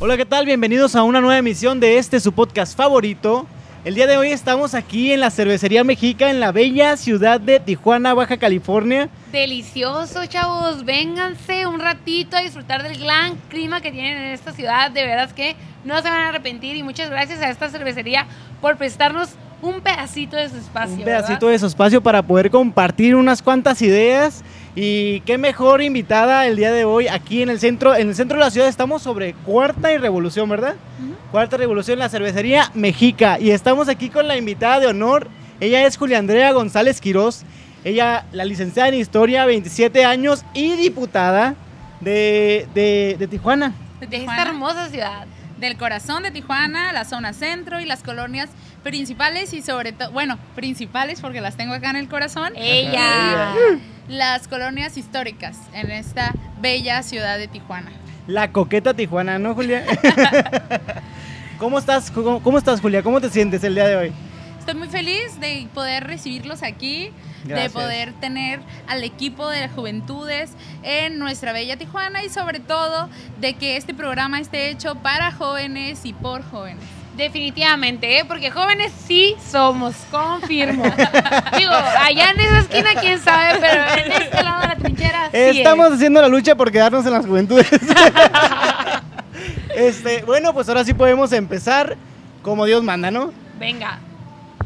Hola, ¿qué tal? Bienvenidos a una nueva emisión de este su podcast favorito. El día de hoy estamos aquí en la Cervecería Mexica en la bella ciudad de Tijuana, Baja California. Delicioso, chavos. Vénganse un ratito a disfrutar del gran clima que tienen en esta ciudad. De veras que no se van a arrepentir. Y muchas gracias a esta cervecería por prestarnos un pedacito de su espacio. Un pedacito de su espacio para poder compartir unas cuantas ideas. Y qué mejor invitada el día de hoy aquí en el centro, en el centro de la ciudad estamos sobre Cuarta y Revolución, ¿verdad? Cuarta Revolución, la cervecería Mexica. Y estamos aquí con la invitada de honor. Ella es Julia Andrea González Quirós. Ella, la licenciada en Historia, 27 años y diputada de, de, de Tijuana. De esta hermosa ciudad. Del corazón de Tijuana, la zona centro y las colonias principales y sobre todo, bueno, principales porque las tengo acá en el corazón. Ella. Las colonias históricas en esta bella ciudad de Tijuana. La coqueta Tijuana, ¿no, Julia? ¿Cómo estás, cómo, cómo, estás, Julia? ¿Cómo te sientes el día de hoy? Estoy muy feliz de poder recibirlos aquí, Gracias. de poder tener al equipo de juventudes en nuestra bella Tijuana y sobre todo de que este programa esté hecho para jóvenes y por jóvenes. Definitivamente, ¿eh? porque jóvenes sí somos, confirmo. Digo, allá en esa esquina, quién sabe, pero en este lado de la trinchera sí. Estamos es. haciendo la lucha por quedarnos en las juventudes. este, bueno, pues ahora sí podemos empezar como Dios manda, ¿no? Venga.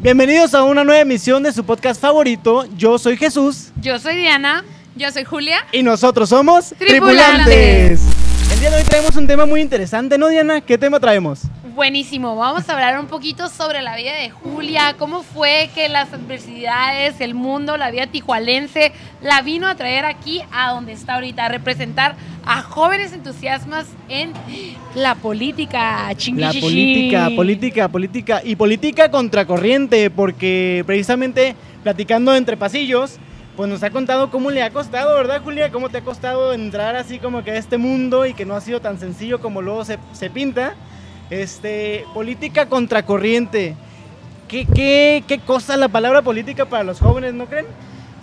Bienvenidos a una nueva emisión de su podcast favorito. Yo soy Jesús. Yo soy Diana. Yo soy Julia. Y nosotros somos Tripulantes. El día de hoy traemos un tema muy interesante, ¿no, Diana? ¿Qué tema traemos? Buenísimo, vamos a hablar un poquito sobre la vida de Julia, cómo fue que las adversidades, el mundo, la vida tijualense la vino a traer aquí a donde está ahorita, a representar a jóvenes entusiasmas en la política. La política, política, política y política contracorriente, porque precisamente platicando entre pasillos, pues nos ha contado cómo le ha costado, ¿verdad, Julia? Cómo te ha costado entrar así como que a este mundo y que no ha sido tan sencillo como luego se, se pinta. Este, política contracorriente. ¿Qué, qué, ¿Qué cosa la palabra política para los jóvenes, no creen?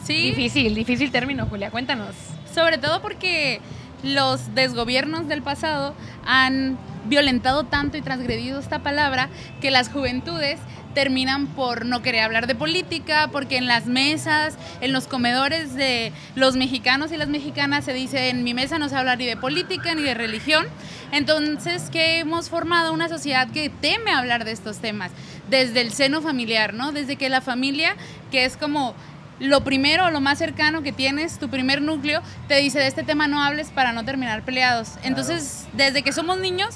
Sí. Difícil, difícil término, Julia, cuéntanos. Sobre todo porque los desgobiernos del pasado han violentado tanto y transgredido esta palabra que las juventudes terminan por no querer hablar de política, porque en las mesas, en los comedores de los mexicanos y las mexicanas se dice, en mi mesa no se habla ni de política ni de religión. Entonces, que hemos formado una sociedad que teme hablar de estos temas, desde el seno familiar, ¿no? Desde que la familia, que es como lo primero, lo más cercano que tienes, tu primer núcleo, te dice de este tema no hables para no terminar peleados. Entonces, desde que somos niños,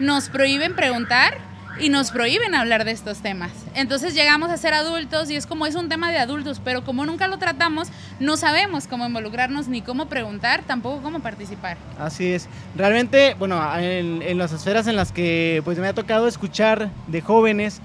nos prohíben preguntar y nos prohíben hablar de estos temas. Entonces llegamos a ser adultos y es como es un tema de adultos, pero como nunca lo tratamos, no sabemos cómo involucrarnos ni cómo preguntar, tampoco cómo participar. Así es. Realmente, bueno, en, en las esferas en las que pues me ha tocado escuchar de jóvenes,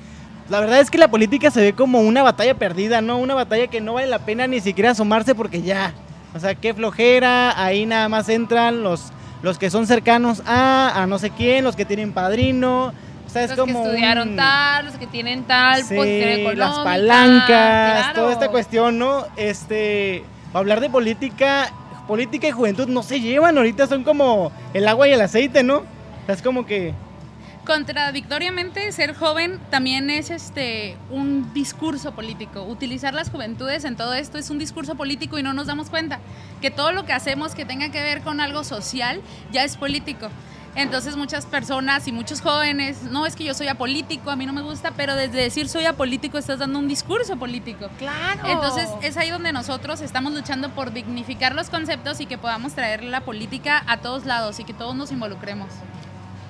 la verdad es que la política se ve como una batalla perdida, ¿no? Una batalla que no vale la pena ni siquiera asomarse porque ya. O sea, qué flojera, ahí nada más entran los, los que son cercanos a, a no sé quién, los que tienen padrino. O sea, es los como que estudiaron un- tal, los que tienen tal Sí, posición económica. las palancas, claro. toda esta cuestión, ¿no? Este, hablar de política, política y juventud no se llevan, ahorita son como el agua y el aceite, ¿no? O sea, es como que Contradictoriamente, ser joven también es este un discurso político. Utilizar las juventudes en todo esto es un discurso político y no nos damos cuenta que todo lo que hacemos que tenga que ver con algo social ya es político. Entonces muchas personas y muchos jóvenes, no es que yo soy apolítico, a mí no me gusta, pero desde decir soy apolítico estás dando un discurso político. Claro. Entonces es ahí donde nosotros estamos luchando por dignificar los conceptos y que podamos traer la política a todos lados y que todos nos involucremos.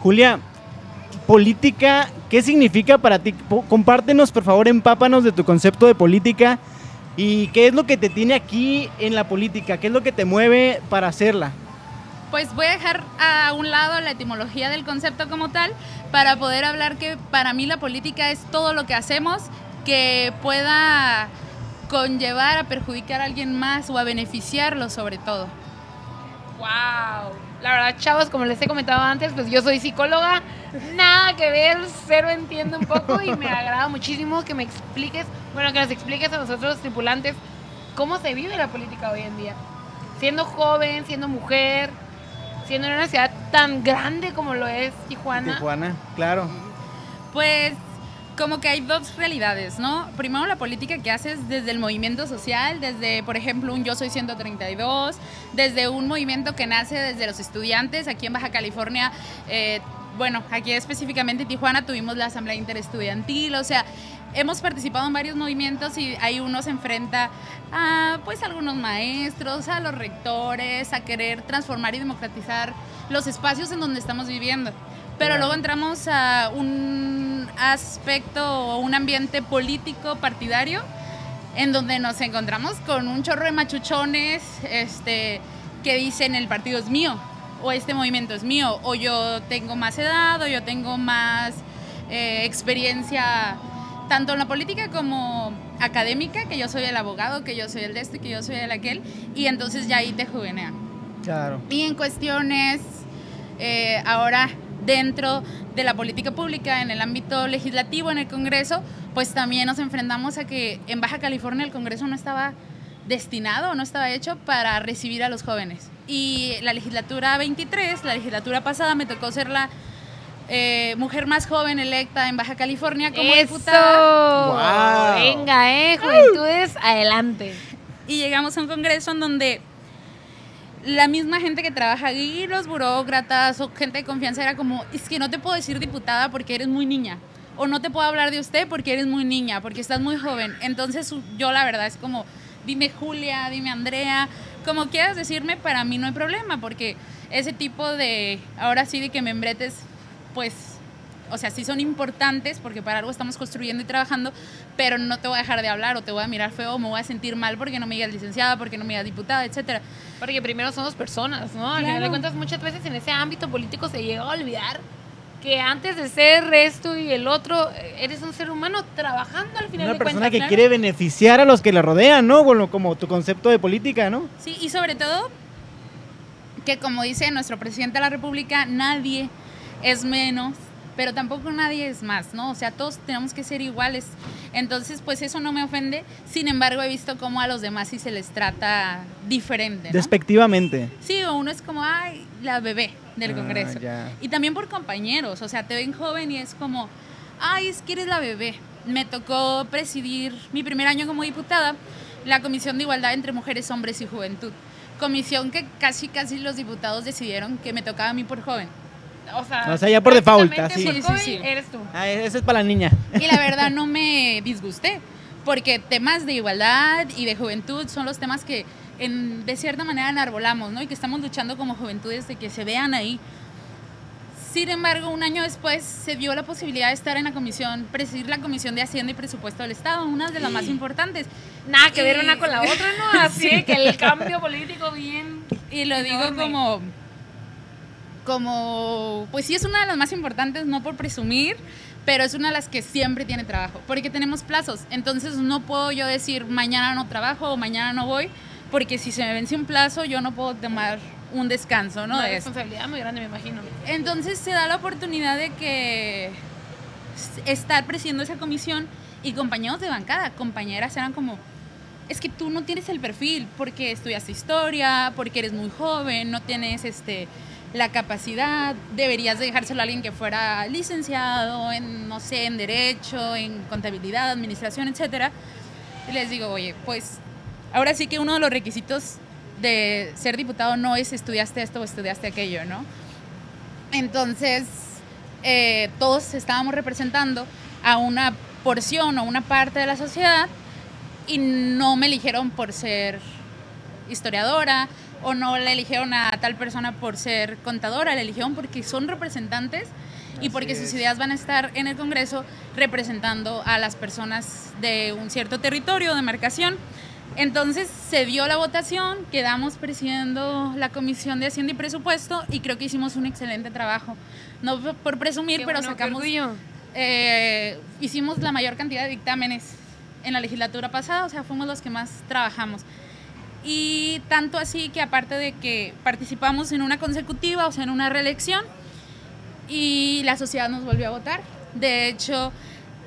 Julia, política, ¿qué significa para ti? Compártenos, por favor, empápanos de tu concepto de política y qué es lo que te tiene aquí en la política, qué es lo que te mueve para hacerla. Pues voy a dejar a un lado la etimología del concepto como tal para poder hablar que para mí la política es todo lo que hacemos que pueda conllevar a perjudicar a alguien más o a beneficiarlo sobre todo. Wow. La verdad, chavos, como les he comentado antes, pues yo soy psicóloga. Nada que ver, cero entiendo un poco y me agrada muchísimo que me expliques, bueno, que nos expliques a nosotros tripulantes cómo se vive la política hoy en día. Siendo joven, siendo mujer, siendo en una ciudad tan grande como lo es Tijuana? Tijuana, claro. Pues como que hay dos realidades, ¿no? Primero la política que haces desde el movimiento social, desde, por ejemplo, un Yo Soy 132, desde un movimiento que nace desde los estudiantes aquí en Baja California. Eh, bueno, aquí específicamente en Tijuana tuvimos la Asamblea Interestudiantil, o sea, hemos participado en varios movimientos y ahí uno se enfrenta a pues algunos maestros, a los rectores, a querer transformar y democratizar los espacios en donde estamos viviendo. Pero luego entramos a un aspecto o un ambiente político partidario en donde nos encontramos con un chorro de machuchones este, que dicen el partido es mío o este movimiento es mío o yo tengo más edad o yo tengo más eh, experiencia tanto en la política como académica, que yo soy el abogado, que yo soy el de este, que yo soy el aquel, y entonces ya ahí te juvenean. Claro. Y en cuestiones eh, ahora dentro de la política pública, en el ámbito legislativo, en el Congreso, pues también nos enfrentamos a que en Baja California el Congreso no estaba destinado, no estaba hecho para recibir a los jóvenes. Y la legislatura 23, la legislatura pasada, me tocó ser la eh, mujer más joven electa en Baja California como ¡Eso! diputada. Wow. Venga, eh, juventudes, adelante. Y llegamos a un congreso en donde la misma gente que trabaja ahí, los burócratas o gente de confianza era como, es que no te puedo decir diputada porque eres muy niña. O no te puedo hablar de usted porque eres muy niña, porque estás muy joven. Entonces yo la verdad es como, dime Julia, dime Andrea, como quieras decirme, para mí no hay problema, porque ese tipo de, ahora sí de que membretes, pues, o sea, sí son importantes porque para algo estamos construyendo y trabajando, pero no te voy a dejar de hablar o te voy a mirar feo o me voy a sentir mal porque no me digas licenciada, porque no me digas diputada, etcétera. Porque primero somos personas, ¿no? Al final de cuentas, muchas veces en ese ámbito político se llega a olvidar que antes de ser esto y el otro, eh, eres un ser humano trabajando al final Una de persona cuentas. que claro. quiere beneficiar a los que le rodean, ¿no? Bueno, como tu concepto de política, ¿no? Sí, y sobre todo que como dice nuestro presidente de la República, nadie es menos, pero tampoco nadie es más, ¿no? O sea, todos tenemos que ser iguales. Entonces, pues eso no me ofende. Sin embargo, he visto cómo a los demás sí se les trata diferente, ¿no? Despectivamente. Sí, o uno es como, ay, la bebé del Ah, Congreso. Y también por compañeros, o sea, te ven joven y es como, ay, es que eres la bebé. Me tocó presidir mi primer año como diputada la Comisión de Igualdad entre Mujeres, Hombres y Juventud. Comisión que casi, casi los diputados decidieron que me tocaba a mí por joven. O sea, O sea, ya por default, prácticamente así. por Sí, sí, sí. eres tú. Ah, ese es para la niña. Y la verdad no me disgusté, porque temas de igualdad y de juventud son los temas que en- de cierta manera enarbolamos, ¿no? Y que estamos luchando como juventudes de que se vean ahí. Sin embargo, un año después se dio la posibilidad de estar en la comisión, presidir la Comisión de Hacienda y Presupuesto del Estado, una de las más importantes. Nada que ver Y- una con la otra, ¿no? Así que el cambio político bien... Y lo digo como, como, pues sí es una de las más importantes, no por presumir, pero es una de las que siempre tiene trabajo, porque tenemos plazos. Entonces no puedo yo decir mañana no trabajo o mañana no voy, porque si se me vence un plazo yo no puedo tomar un descanso, ¿no? Una responsabilidad muy grande, me imagino. Entonces se da la oportunidad de que estar presidiendo esa comisión y compañeros de bancada, compañeras eran como, es que tú no tienes el perfil porque estudiaste historia, porque eres muy joven, no tienes este la capacidad, deberías de dejárselo a alguien que fuera licenciado en, no sé, en derecho, en contabilidad, administración, etcétera. Y les digo, oye, pues ahora sí que uno de los requisitos de ser diputado no es estudiaste esto o estudiaste aquello, ¿no? Entonces, eh, todos estábamos representando a una porción o una parte de la sociedad y no me eligieron por ser historiadora o no le eligieron a tal persona por ser contadora, le eligieron porque son representantes y porque sus ideas van a estar en el Congreso representando a las personas de un cierto territorio, de marcación. Entonces se dio la votación, quedamos presidiendo la Comisión de Hacienda y Presupuesto y creo que hicimos un excelente trabajo. No por- presumir, Qué pero bueno, sacamos eh, hicimos la mayor cantidad de dictámenes en la legislatura pasada, o sea, fuimos los que más trabajamos. Y tanto así que aparte de que participamos en una consecutiva, o sea, en una reelección, y la sociedad nos volvió a votar. De hecho,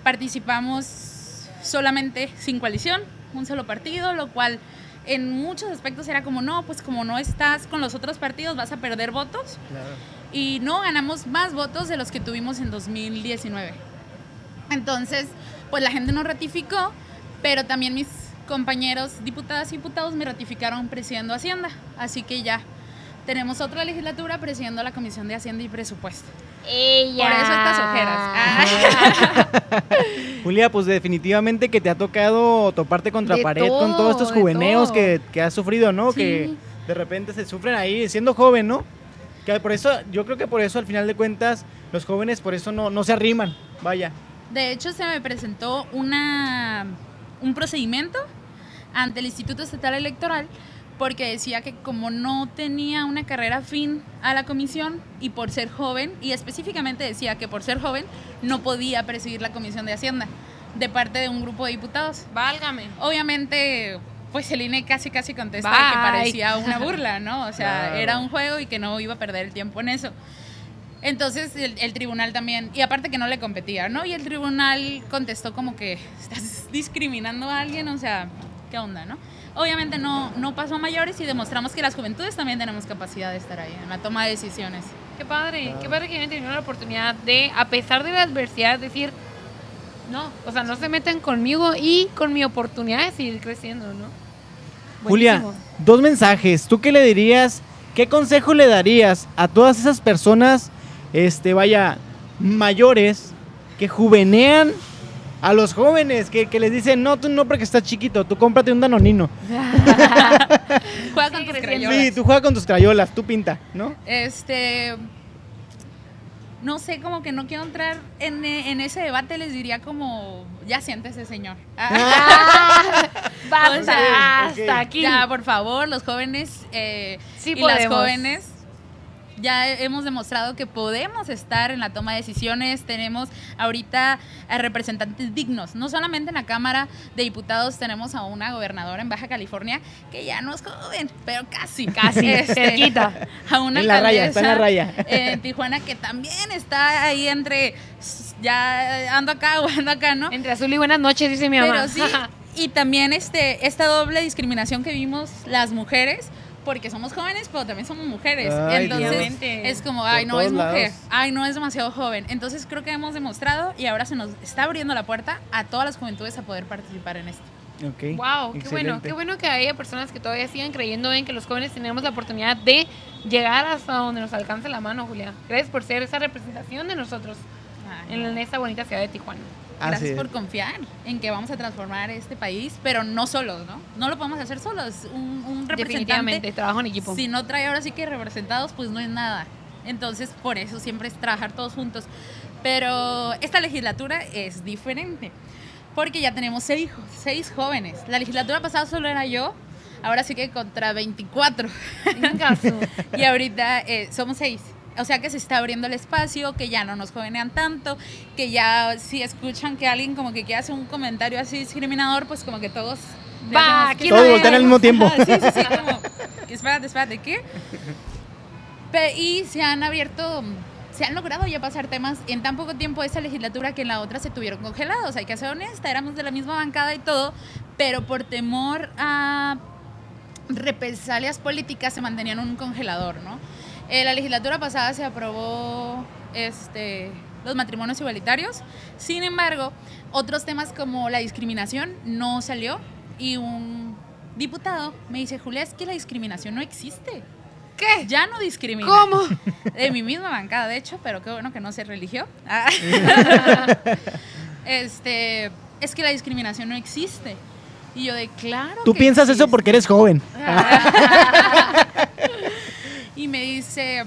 participamos solamente sin coalición, un solo partido, lo cual en muchos aspectos era como, no, pues como no estás con los otros partidos vas a perder votos. Y no ganamos más votos de los que tuvimos en 2019. Entonces, pues la gente nos ratificó, pero también mis compañeros diputadas y diputados me ratificaron presidiendo Hacienda. Así que ya tenemos otra legislatura presidiendo la Comisión de Hacienda y Presupuesto. Ella. Por eso estas ojeras. Julia, pues definitivamente que te ha tocado toparte contra De pared con todo, todos estos juveneos todo. que, que has sufrido, ¿no? Sí. Que de repente se sufren ahí siendo joven, ¿no? Que por eso, yo creo que por eso al final de cuentas los jóvenes por eso no, no se arriman, vaya. De hecho, se me presentó una, un procedimiento ante el Instituto Estatal Electoral porque decía que como no tenía una carrera afín a la comisión y por ser joven, y específicamente decía que por ser joven no podía presidir la comisión de Hacienda de parte de un grupo de diputados. Válgame. Obviamente, pues el INE casi casi contesta Bye. que parecía una burla, ¿no? O sea, Claro. era un juego y que no iba a perder el tiempo en eso. Entonces el, el tribunal también, y aparte que no le competía, ¿no? Y el tribunal contestó como que estás discriminando a alguien, o sea, ¿qué onda, no? Obviamente no, no pasó a mayores y demostramos que las juventudes también tenemos capacidad de estar ahí en la toma de decisiones. Qué padre, qué padre que hayan tenido la oportunidad de, a pesar de la adversidad, decir, no, o sea, no se metan conmigo y con mi oportunidad de seguir creciendo, ¿no? Julia, Buenísimo. dos mensajes. ¿Tú qué le dirías? ¿Qué consejo le darías a todas esas personas, este, vaya, mayores que juvenean a los jóvenes, que, que les dicen, no, tú no porque estás chiquito, tú cómprate un danonino. Juega con Sí, tus crayolas. Sí, tú juega con tus crayolas, tú pinta, ¿no? Este. No sé, como que no quiero entrar en, en ese debate, les diría como, ya siéntese, señor. Ah, basta, O sea, ok. hasta aquí. Ya, por favor, los jóvenes eh, Sí y las podemos. jóvenes ya hemos demostrado que podemos estar en la toma de decisiones. Tenemos ahorita a representantes dignos. No solamente en la Cámara de Diputados tenemos a una gobernadora en Baja California que ya no es joven, pero casi, Casi, Este, cerquita. A una En la raya, está en la raya. En Tijuana que también está ahí entre ya ando acá o ando acá, ¿no? Entre azul y buenas noches, dice mi mamá. Pero sí, y también este, esta doble discriminación que vimos las mujeres, porque somos jóvenes, pero también somos mujeres. Ay, Entonces Dios. es como, Por ay, no es mujer, lados. ay, no es demasiado joven. Entonces creo que hemos demostrado y ahora se nos está abriendo la puerta a todas las juventudes a poder participar en esto. Ok, Wow, qué bueno, excelente. qué bueno que haya personas que todavía sigan creyendo en que los jóvenes tenemos la oportunidad de llegar hasta donde nos alcance la mano, Julia. Gracias por ser esa representación de nosotros Ay, en esta bonita ciudad de Tijuana. Gracias por confiar en que vamos a transformar este país, pero no solos, ¿no? No lo podemos hacer solos. Un, un Definitivamente, representante trabajo en equipo. Si no trae ahora sí que representados, pues no es nada. Entonces, por eso siempre es trabajar todos juntos. Pero esta legislatura es diferente, porque ya tenemos seis, seis jóvenes. La legislatura pasada solo era yo, ahora sí que contra 24. Venga, su- y ahorita eh, somos seis. O sea que se está abriendo el espacio, que ya no nos jovenean tanto, que ya si escuchan que alguien como que quiere hacer un comentario así discriminador, pues como que todos... Va, aquí "¿Qué no Todos es?". voltean al mismo tiempo. Sí, sí, sí, como, espérate, espérate, ¿qué? Y se han abierto, se han logrado ya pasar temas en tan poco tiempo esta legislatura que en la otra se tuvieron congelados. Hay que ser honesta, éramos de la misma bancada y todo, pero por temor a represalias políticas se mantenían en un congelador, ¿no? Eh, la legislatura pasada se aprobó este, los matrimonios igualitarios, sin embargo, otros temas como la discriminación no salió y un diputado me dice, Julia, es que la discriminación no existe. ¿Qué? Ya no discrimina. ¿Cómo? De mi misma bancada, de hecho, pero qué bueno que no se religió. Ah. este, es que la discriminación no existe. Y yo de claro. Tú que piensas eso existe". porque eres joven. Y me dice,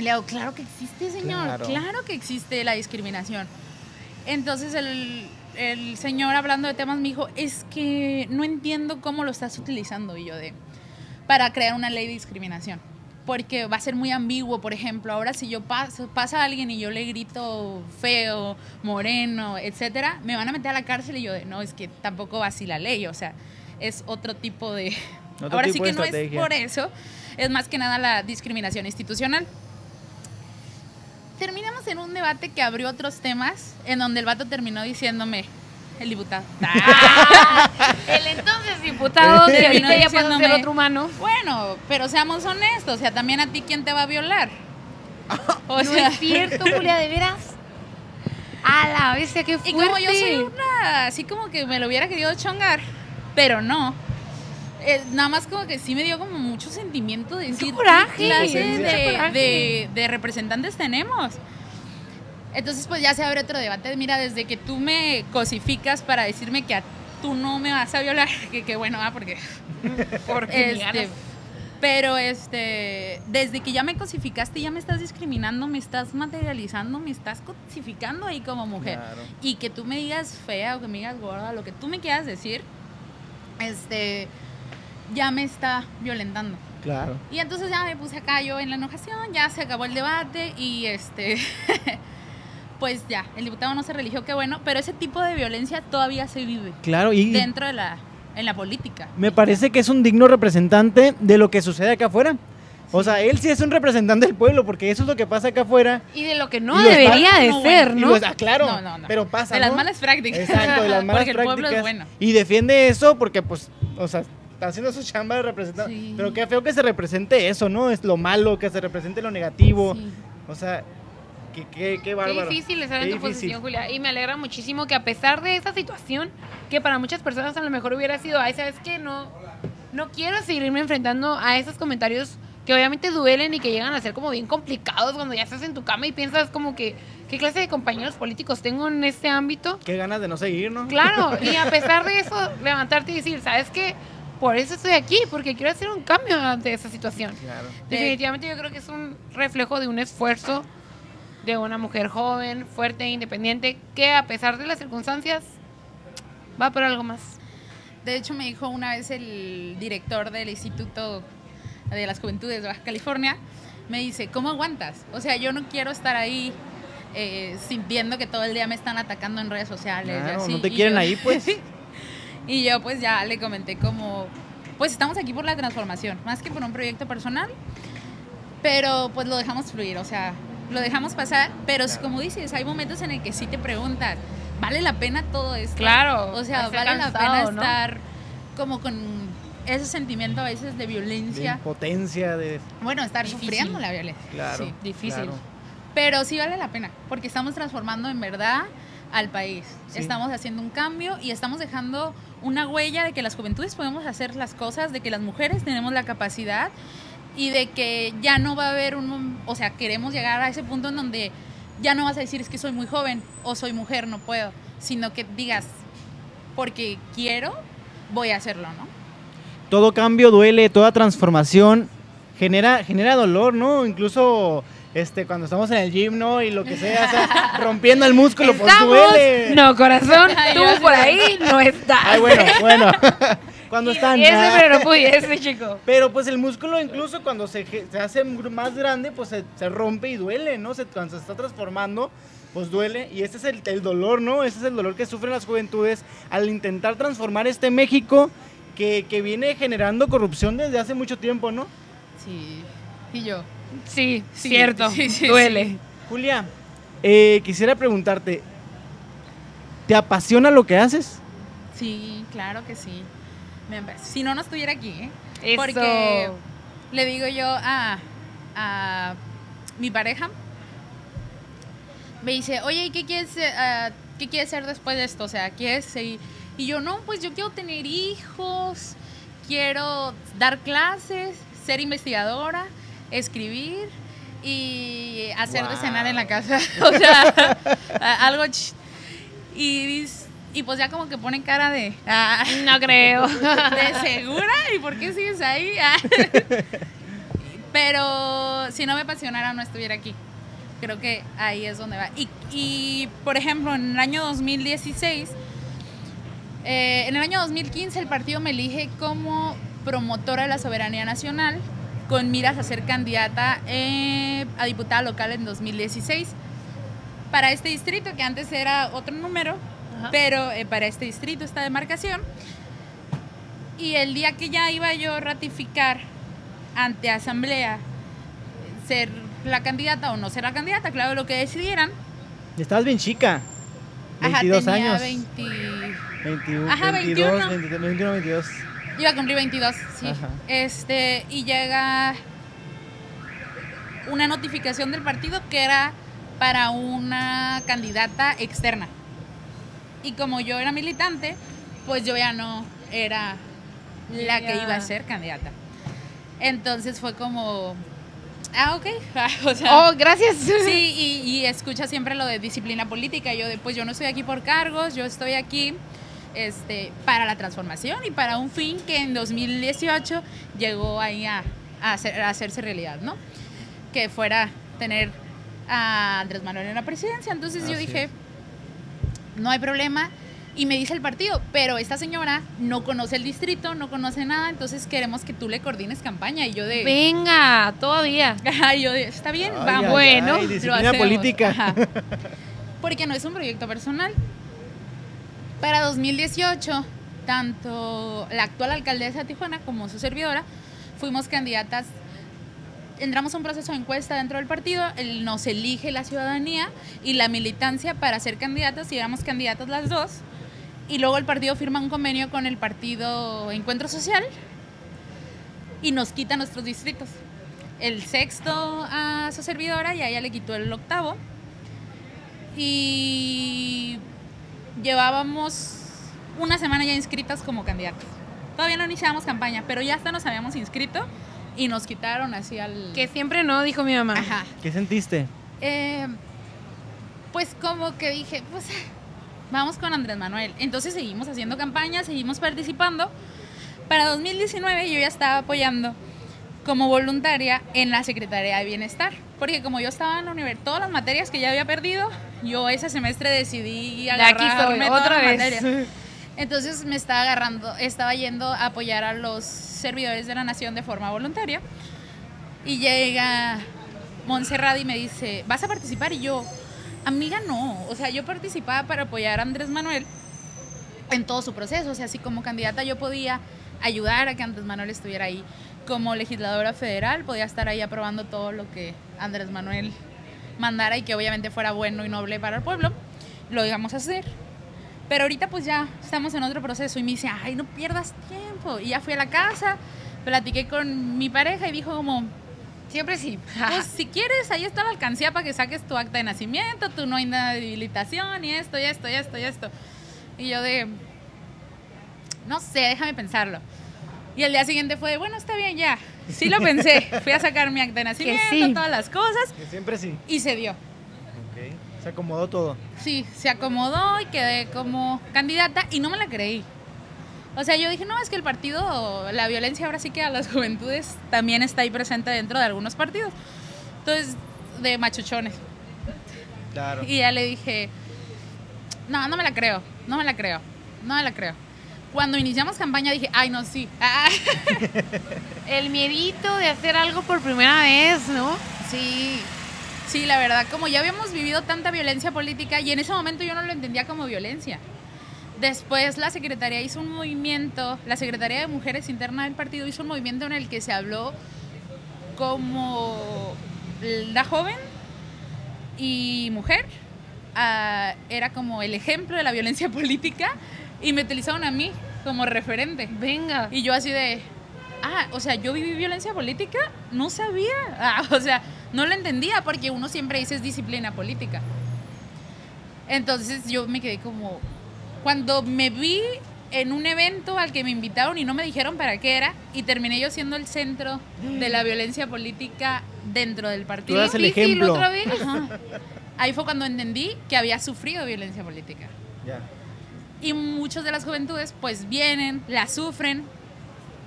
le hago, claro que existe, señor, Claro. claro, que existe la discriminación. Entonces el, el señor hablando de temas me dijo, es que no entiendo cómo lo estás utilizando. Y yo de, para crear una ley de discriminación. Porque va a ser muy ambiguo, por ejemplo, ahora si yo paso, pasa a alguien y yo le grito feo, moreno, etcétera, me van a meter a la cárcel y yo de, no, es que tampoco va así la ley, o sea, es otro tipo de... Otro ahora sí que no es por eso, es más que nada la discriminación institucional. Terminamos en un debate que abrió otros temas, en donde el vato terminó diciéndome, el diputado. Ah, el entonces diputado. que Terminó ahorita ya ser otro humano. Bueno, pero seamos honestos, o sea, también a ti quién te va a violar. O no es cierto, Julia, de veras. A la bestia, qué fuerte. y como yo soy una, así como que me lo hubiera querido chongar, pero no. Eh, nada más como que sí me dio como mucho sentimiento de decir coraje! ¿qué clase de, coraje. de- de representantes tenemos. Entonces pues ya se abre otro debate. Mira, desde que tú me cosificas para decirme que a tú no me vas a violar, que, que bueno, ah, porque Porque Este, pero este, desde que ya me cosificaste, ya me estás discriminando, me estás materializando, me estás cosificando ahí como mujer. Claro. Y que tú me digas fea o que me digas gorda, lo que tú me quieras decir, este, ya me está violentando. Claro. Y entonces ya me puse acá yo en la enojación, ya se acabó el debate y este, pues ya, el diputado no se religió, qué bueno, pero ese tipo de violencia todavía se vive Claro, y dentro de la, en la política. me parece que es un digno representante de lo que sucede acá afuera. O sea, él sí es un representante del pueblo, porque eso es lo que pasa acá afuera. Y de lo que no debería de no, ser, ¿no? lo está- claro, No, no, no. pero pasa, De las malas prácticas. Exacto, de las malas Porque el pueblo es bueno. Y defiende eso porque, pues, o sea, está haciendo su chamba de representar. Sí. Pero qué feo que se represente eso, ¿no? Es lo malo, que se represente lo negativo. Sí. O sea, qué, qué, qué Qué bárbaro. difícil estar Qué en tu difícil. posición, Julia. Y me alegra muchísimo que a pesar de esa situación, que para muchas personas a lo mejor hubiera sido, ay, ¿sabes qué? No, no quiero seguirme enfrentando a esos comentarios que obviamente duelen y que llegan a ser como bien complicados cuando ya estás en tu cama y piensas como que, ¿qué clase de compañeros políticos tengo en este ámbito? Qué ganas de no seguir, ¿no? Claro, y a pesar de eso, levantarte y decir, ¿sabes qué? Por eso estoy aquí, porque quiero hacer un cambio ante esa situación. Claro. Definitivamente yo creo que es un reflejo de un esfuerzo de una mujer joven, fuerte e independiente, que a pesar de las circunstancias va por algo más. De hecho, me dijo una vez el director del Instituto de las Juventudes de Baja California, me dice, ¿cómo aguantas? O sea, yo no quiero estar ahí eh, sintiendo que todo el día me están atacando en redes sociales. y Claro, así". no te Y quieren yo- ahí, pues. Y yo pues ya le comenté como, pues estamos aquí por la transformación, más que por un proyecto personal, pero pues lo dejamos fluir, o sea, lo dejamos pasar, pero como dices, hay momentos en el que sí te preguntas, ¿vale la pena todo esto? Claro, O sea, vale la pena ¿no? estar como con ese sentimiento a veces de De violencia. impotencia, de... Bueno, estar Difícil. sufriendo la violencia. Claro. Sí. Difícil. claro. Pero sí vale la pena, porque estamos transformando en verdad al país. Sí. Estamos haciendo un cambio y estamos dejando una huella de que las juventudes podemos hacer las cosas, de que las mujeres tenemos la capacidad y de que ya no va a haber un... O sea, queremos llegar a ese punto en donde ya no vas a decir es que soy muy joven o soy mujer, no puedo, sino que digas, porque quiero, voy a hacerlo, ¿no? Todo cambio duele, toda transformación genera, genera dolor, ¿no? Incluso este, cuando estamos en el gym, ¿no? Y lo que sea, o sea, rompiendo el músculo, pues ¿Estamos? duele. No, corazón, tú por ahí no estás. Ay, bueno, bueno. cuando están... Ese, ah. pero no pudiese, chico. Pero pues el músculo incluso cuando se, se hace más grande, pues se, se rompe y duele, ¿no? Se, cuando se está transformando, pues duele. Y ese es el, el dolor, ¿no? Ese es el dolor que sufren las juventudes al intentar transformar este México que, que viene generando corrupción desde hace mucho tiempo, ¿no? Sí. Y yo. Sí, Sí, cierto, sí, sí, duele. Julia, eh, quisiera preguntarte, ¿te apasiona lo que haces? Sí, claro que sí. Si no, no estuviera aquí, ¿eh? Eso. Porque le digo yo a, a mi pareja, me dice, oye, ¿y qué quieres, qué quieres hacer después de esto? O sea, ¿quieres seguir? Y yo, no, pues yo quiero tener hijos, quiero dar clases, ser investigadora, escribir y hacer de cenar en la casa. o sea, algo... ch- Y, y pues ya como que ponen cara de... ah, No creo. ¿De segura? ¿Y por qué sigues ahí? Ah. Pero si no me apasionara no estuviera aquí. Creo que ahí es donde va. Y, y, por ejemplo, en el año 2016, eh, en el año 2015 el partido me elige como promotora de la soberanía nacional con miras a ser candidata eh, a diputada local en 2016 para este distrito que antes era otro número Ajá. pero eh, para este distrito, esta demarcación. Y el día que ya iba yo a ratificar ante asamblea ser la candidata o no ser la candidata, claro, lo que decidieran. Estabas bien chica, Ajá, 22 tenía años. 20 21, Ajá, 22, 21. 23, 21, 22. Iba a cumplir 22, sí. Ajá. Este, y llega una notificación del partido que era para una candidata externa. Y como yo era militante, pues yo ya no era la que iba a ser candidata. Entonces fue como, ah, ok. o sea, Oh, gracias. Sí, y, y escucha siempre lo de disciplina política. Yo de, pues yo no estoy aquí por cargos, yo estoy aquí este, para la transformación y para un fin que en 2018 llegó ahí a, a hacer- a hacerse realidad, ¿no? Que fuera tener a Andrés Manuel en la presidencia. Entonces yo dije, es. no hay problema. Y me dice el partido, pero esta señora no conoce el distrito, no conoce nada, entonces queremos que tú le coordines campaña. Y yo de... Venga, todavía. Ay, yo de, está bien, Ay, vamos. ay, Bueno, ay, lo disciplina hacemos. política. Ajá. Porque no es un proyecto personal. Para 2018, tanto la actual alcaldesa de Tijuana como su servidora fuimos candidatas. Entramos a un proceso de encuesta dentro del partido, nos elige la ciudadanía y la militancia para ser candidatas y éramos candidatas las dos. Y luego el partido firma un convenio con el partido Encuentro Social y nos quita nuestros distritos. El sexto a su servidora y a ella le quitó el octavo. Y llevábamos una semana ya inscritas como candidatas. Todavía no iniciábamos campaña, pero ya hasta nos habíamos inscrito y nos quitaron así al... Que siempre no, dijo mi mamá. Ajá. ¿Qué sentiste? Eh, pues como que dije, pues vamos con Andrés Manuel. Entonces seguimos haciendo campaña, seguimos participando. Para 2019 yo ya estaba apoyando como voluntaria en la Secretaría de Bienestar, porque como yo estaba en la universidad, todas las materias que ya había perdido, yo ese semestre decidí De agarrarme todas otra vez. materias. Entonces me estaba agarrando, estaba yendo a apoyar a los servidores de la nación de forma voluntaria. Y llega Montserrat y me dice, ¿vas a participar? Y yo, amiga, no. O sea, yo participaba para apoyar a Andrés Manuel en todo su proceso. O sea, así como candidata yo podía ayudar a que Andrés Manuel estuviera ahí. Como legisladora federal podía estar ahí aprobando todo lo que Andrés Manuel mandara y que obviamente fuera bueno y noble para el pueblo. Lo íbamos a hacer. Pero ahorita pues ya estamos en otro proceso y me dice, ay, no pierdas tiempo. Y ya fui a la casa, platiqué con mi pareja y dijo como, Siempre sí. pues si quieres, ahí está la alcancía para que saques tu acta de nacimiento, tu no inhabilitación y esto, y esto, y esto, y esto. Y yo de, no sé, déjame pensarlo. Y el día siguiente fue bueno, está bien ya. Sí lo pensé. Fui a sacar mi acta de nacimiento, sí. todas las cosas, Que siempre sí. y se dio. Ok. Se acomodó todo. Sí, se acomodó y quedé como candidata y no me la creí. O sea, yo dije, no, es que el partido, la violencia ahora sí que a las juventudes también está ahí presente dentro de algunos partidos. Entonces, de machuchones. Claro. Y ya le dije, no, no me la creo, no me la creo, no me la creo. Cuando iniciamos campaña dije, ay, no, sí. Ah, El miedito de hacer algo por primera vez, ¿no? sí, sí, la verdad, como ya habíamos vivido tanta violencia política y en ese momento yo no lo entendía como violencia. Después la Secretaría hizo un movimiento, la Secretaría de Mujeres Interna del partido hizo un movimiento en el que se habló como la joven y mujer ah, era como el ejemplo de la violencia política y me utilizaron a mí como referente. Venga. Y yo así de, ah, o sea, yo viví violencia política, no sabía, Ah, o sea, no lo entendía porque uno siempre dice es disciplina política. Entonces yo me quedé como, cuando me vi en un evento al que me invitaron y no me dijeron para qué era, y terminé yo siendo el centro de la violencia política dentro del partido. eras el Difícil ejemplo. otra vez. Ahí fue cuando entendí que había sufrido violencia política. Ya. Y muchos de las juventudes pues vienen, la sufren,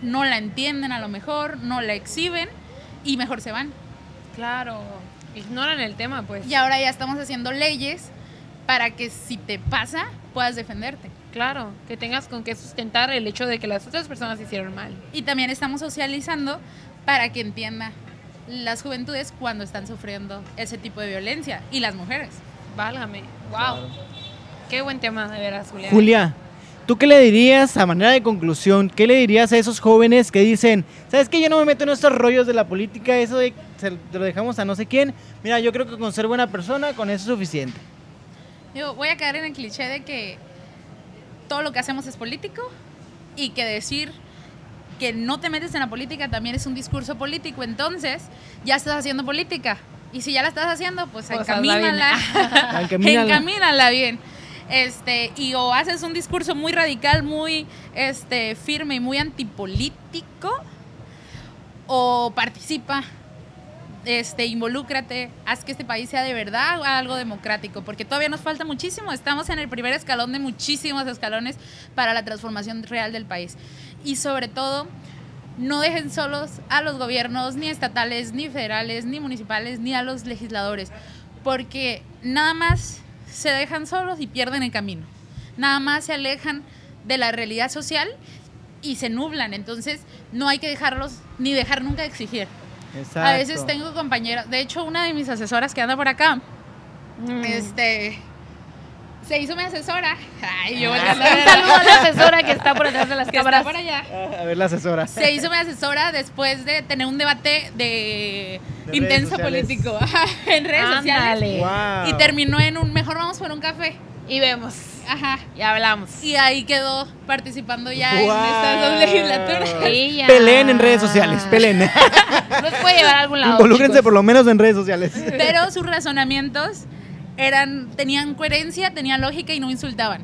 no la entienden a lo mejor, no la exhiben y mejor se van. Claro. Ignoran el tema, pues. Y ahora ya estamos haciendo leyes para que si te pasa puedas defenderte. Claro, que tengas con qué sustentar el hecho de que las otras personas hicieron mal. Y también estamos socializando para que entienda las juventudes cuando están sufriendo ese tipo de violencia y las mujeres. Válgame. Wow. Claro. Qué buen tema, de veras, Julián. Julia, ¿tú qué le dirías a manera de conclusión? ¿Qué le dirías a esos jóvenes que dicen, sabes que yo no me meto en estos rollos de la política, eso de se te lo dejamos a no sé quién? Mira, yo creo que con ser buena persona, con eso es suficiente. Digo, voy a caer en el cliché de que todo lo que hacemos es político y que decir que no te metes en la política también es un discurso político. Entonces, ya estás haciendo política. Y si ya la estás haciendo, pues, Pues encamínala. Encamínala. encamínala bien. Este, y o haces un discurso muy radical, muy este, firme y muy antipolítico, o participa, este, involúcrate, haz que este país sea de verdad algo democrático, porque todavía nos falta muchísimo. Estamos en el primer escalón de muchísimos escalones para la transformación real del país. Y sobre todo, no dejen solos a los gobiernos, ni estatales, ni federales, ni municipales, ni a los legisladores, porque nada más se dejan solos y pierden el camino. Nada más se alejan de la realidad social y se nublan. Entonces, no hay que dejarlos ni dejar nunca de exigir. Exacto. A veces tengo compañeras, de hecho, una de mis asesoras que anda por acá, Mm. este, se hizo mi asesora. Ay, yo Ah. a Un ver- saludo a la asesora que está por detrás de las que está cámaras. por allá. Ah, A ver la asesora. Se hizo mi asesora después de tener un debate de, De intenso sociales. político en redes sociales. Ándale. Wow. Y terminó en un mejor vamos por un café. Y vemos. Ajá. Y hablamos. Y ahí quedó participando ya Wow. en estas dos legislaturas. Ella. Peleen en redes sociales, peleen. Nos puede llevar a algún lado. Involúcrense por lo menos en redes sociales. Pero sus razonamientos eran, tenían coherencia, tenían lógica y no insultaban.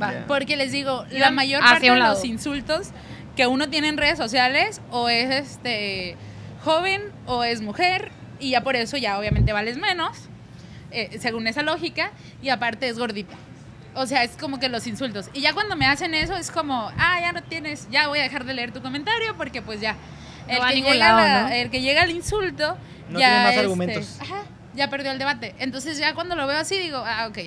Va. Ya. Porque les digo, la Iban mayor hacia parte de los insultos que uno tiene en redes sociales o es este joven o es mujer y ya por eso ya obviamente vales menos, eh, según esa lógica, y aparte es gordita. O sea, es como que los insultos. Y ya cuando me hacen eso es como, ah, ya no tienes, ya voy a dejar de leer tu comentario porque pues ya. No va a que, ningún llega lado, la- ¿no? el que llega al insulto, No ya tiene más este, argumentos. ajá, ya perdió el debate. Entonces ya cuando lo veo así digo, ah, ok.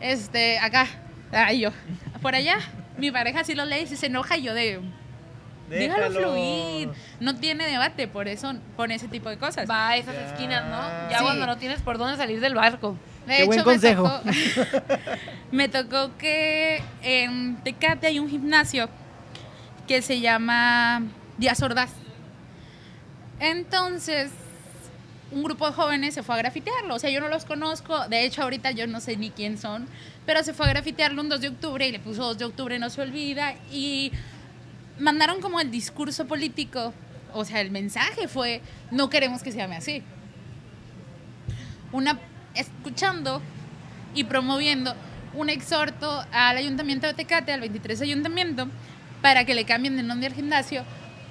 Este, acá, ah, yo. Por allá, mi pareja sí lo lee y se enoja y yo de, déjalo Déjalo. fluir. No tiene debate, por eso pone ese tipo de cosas. Va a esas Ya. esquinas, ¿no? Ya Sí. cuando no tienes por dónde salir del barco. De Qué buen me consejo. tocó- Me tocó, que en Tecate hay un gimnasio que se llama Díaz Ordaz. Entonces, un grupo de jóvenes se fue a grafitearlo. O sea, yo no los conozco. De hecho, ahorita yo no sé ni quién son. Pero se fue a grafitearlo un 2 de octubre y le puso 2 de octubre, no se olvida. Y mandaron como el discurso político. O sea, el mensaje fue, no queremos que se llame así. Una, escuchando y promoviendo un exhorto al Ayuntamiento de Tecate, al 23 Ayuntamiento, para que le cambien de nombre al gimnasio,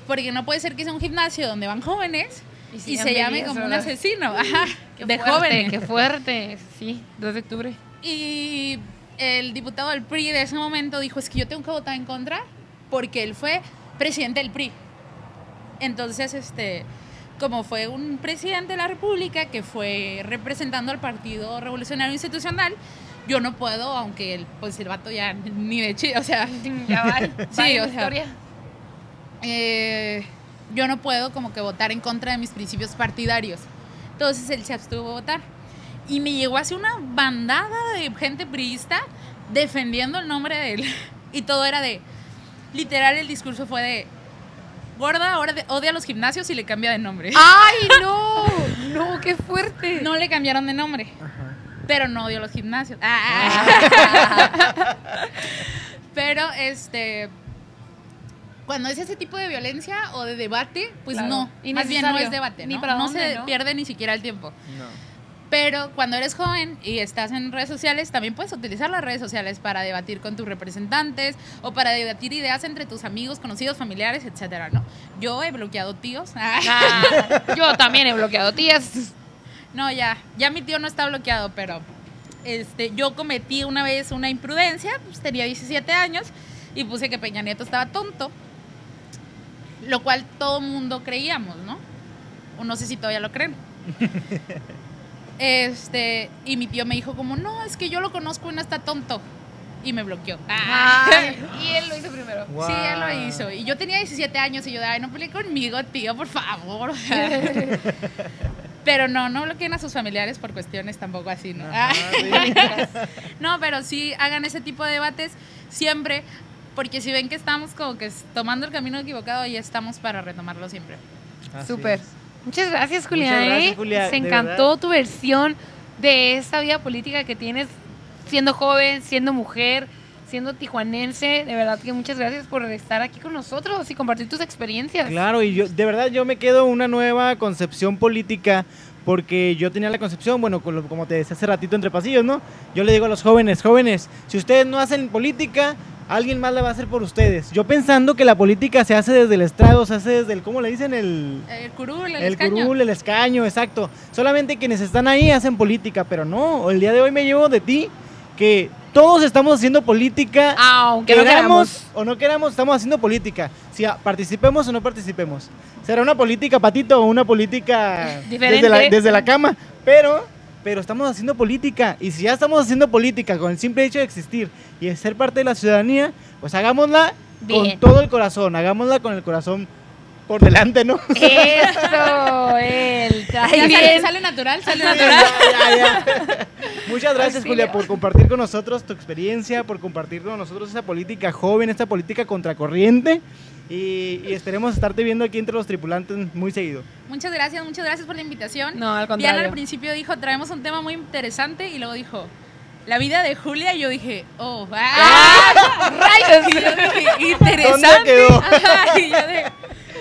porque no puede ser que sea un gimnasio donde van jóvenes y, se se llame como un asesino, ajá, Qué de fuerte, jóvenes. Qué fuerte. Sí, 2 de octubre. Y el diputado del PRI de ese momento dijo, es que yo tengo que votar en contra porque él fue presidente del PRI. Entonces, este, como fue un presidente de la República que fue representando al Partido Revolucionario Institucional, yo no puedo, aunque el, pues el vato ya ni de chile, o sea, Ya va. Sí, va o sea, historia. eh, yo no puedo como que votar en contra de mis principios partidarios. Entonces él se abstuvo a votar. Y me llegó así una bandada de gente priista defendiendo el nombre de él. Y todo era de, literal el discurso fue de, gorda ahora odia los gimnasios y le cambia de nombre. ¡Ay, no! No, qué fuerte. No le cambiaron de nombre, Ajá. pero no odio los gimnasios. Ah. pero este... Cuando es ese tipo de violencia o de debate, pues Claro. no. Más bien no es debate. Ni ¿no? para no dónde, se ¿no? pierde ni siquiera el tiempo. No. Pero cuando eres joven y estás en redes sociales, también puedes utilizar las redes sociales para debatir con tus representantes o para debatir ideas entre tus amigos, conocidos, familiares, etcétera, ¿no? Yo he bloqueado tíos. Ah, yo también he bloqueado tías. No, ya, ya mi tío no está bloqueado, pero este, yo cometí una vez una imprudencia, pues tenía 17 años y puse que Peña Nieto estaba tonto, lo cual todo mundo creíamos, ¿no? O no sé si todavía lo creen. Este, y mi tío me dijo como, no, es que yo lo conozco y no está tonto. Y me bloqueó. Ay, y él lo hizo primero. Wow. Sí, él lo hizo. Y yo tenía 17 años y yo ay, no pelee conmigo, tío, por favor. pero no, no bloqueen a sus familiares por cuestiones tampoco así, ¿no? Ajá, sí. no, pero sí hagan ese tipo de debates siempre, porque si ven que estamos como que tomando el camino equivocado, ya estamos para retomarlo siempre. Así Súper. es. Muchas gracias, Julia. Muchas gracias, ¿eh? Julia, Se encantó verdad. tu versión de esta vida política que tienes siendo joven, siendo mujer, siendo tijuanense, de verdad que muchas gracias por estar aquí con nosotros y compartir tus experiencias. Claro, y yo, de verdad yo me quedo una nueva concepción política porque yo tenía la concepción, bueno, como te decía hace ratito entre pasillos, ¿no? Yo le digo a los jóvenes, jóvenes, si ustedes no hacen política, alguien más la va a hacer por ustedes. Yo pensando que la política se hace desde el estrado, se hace desde el, ¿cómo le dicen? El, El curul, el, el escaño. curul, el escaño, exacto. Solamente quienes están ahí hacen política, pero no, el día de hoy me llevo de ti que todos estamos haciendo política Aunque no queramos queramos. o no queramos, estamos haciendo política. Si participemos o no participemos. Será una política patito o una política Diferente. desde la, desde la cama. Pero, pero estamos haciendo política. Y si ya estamos haciendo política con el simple hecho de existir y de ser parte de la ciudadanía, pues hagámosla Bien. con todo el corazón. Hagámosla con el corazón por delante, ¿no? Eso, él. Sale, sale natural, sale natural. ya, ya. Muchas gracias, Auxilio. Julia, por compartir con nosotros tu experiencia, por compartir con nosotros esa política joven, esta política contracorriente. Y, y esperemos estarte viendo aquí entre los tripulantes muy seguido. Muchas gracias, muchas gracias por la invitación. No, al Diana contrario. al principio dijo, traemos un tema muy interesante y luego dijo, la vida de Julia y yo dije, oh, ah, ¡Rayos! Y yo dije, interesante. ¿Dónde quedó? Ajá, y, yo de-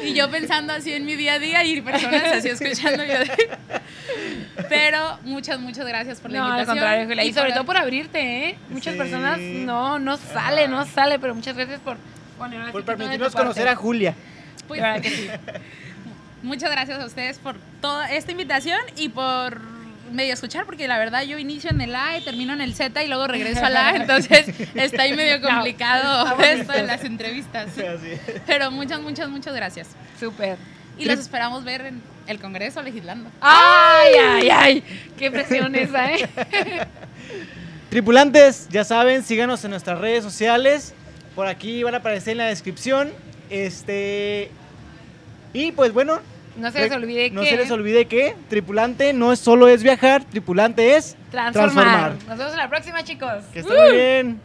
y yo pensando así en mi día a día y personas así escuchando. Yo de- pero muchas, muchas gracias por la No, al invitación. contrario, Julia. Y sobre por- todo por abrirte, ¿eh? Muchas Sí. personas no, no sale, no sale, pero muchas gracias por una Por permitirnos conocer a Julia. pues, verdad que sí. Muchas gracias a ustedes por toda esta invitación y por medio escuchar, porque la verdad yo inicio en el A y termino en el Z y luego regreso al A, entonces está ahí medio complicado esto de las entrevistas. Así. Pero muchas, muchas, muchas gracias. Súper. Y los esperamos ver en el Congreso legislando. ¡Ay, ay, ay! ¡Qué presión esa, eh! Tripulantes, ya saben, síganos en nuestras redes sociales. Por aquí van a aparecer en la descripción. Este. Y pues bueno. No se les olvide no que. No se les olvide que tripulante no es solo es viajar, tripulante es transformar. Nos vemos en la próxima, chicos. Que estén bien.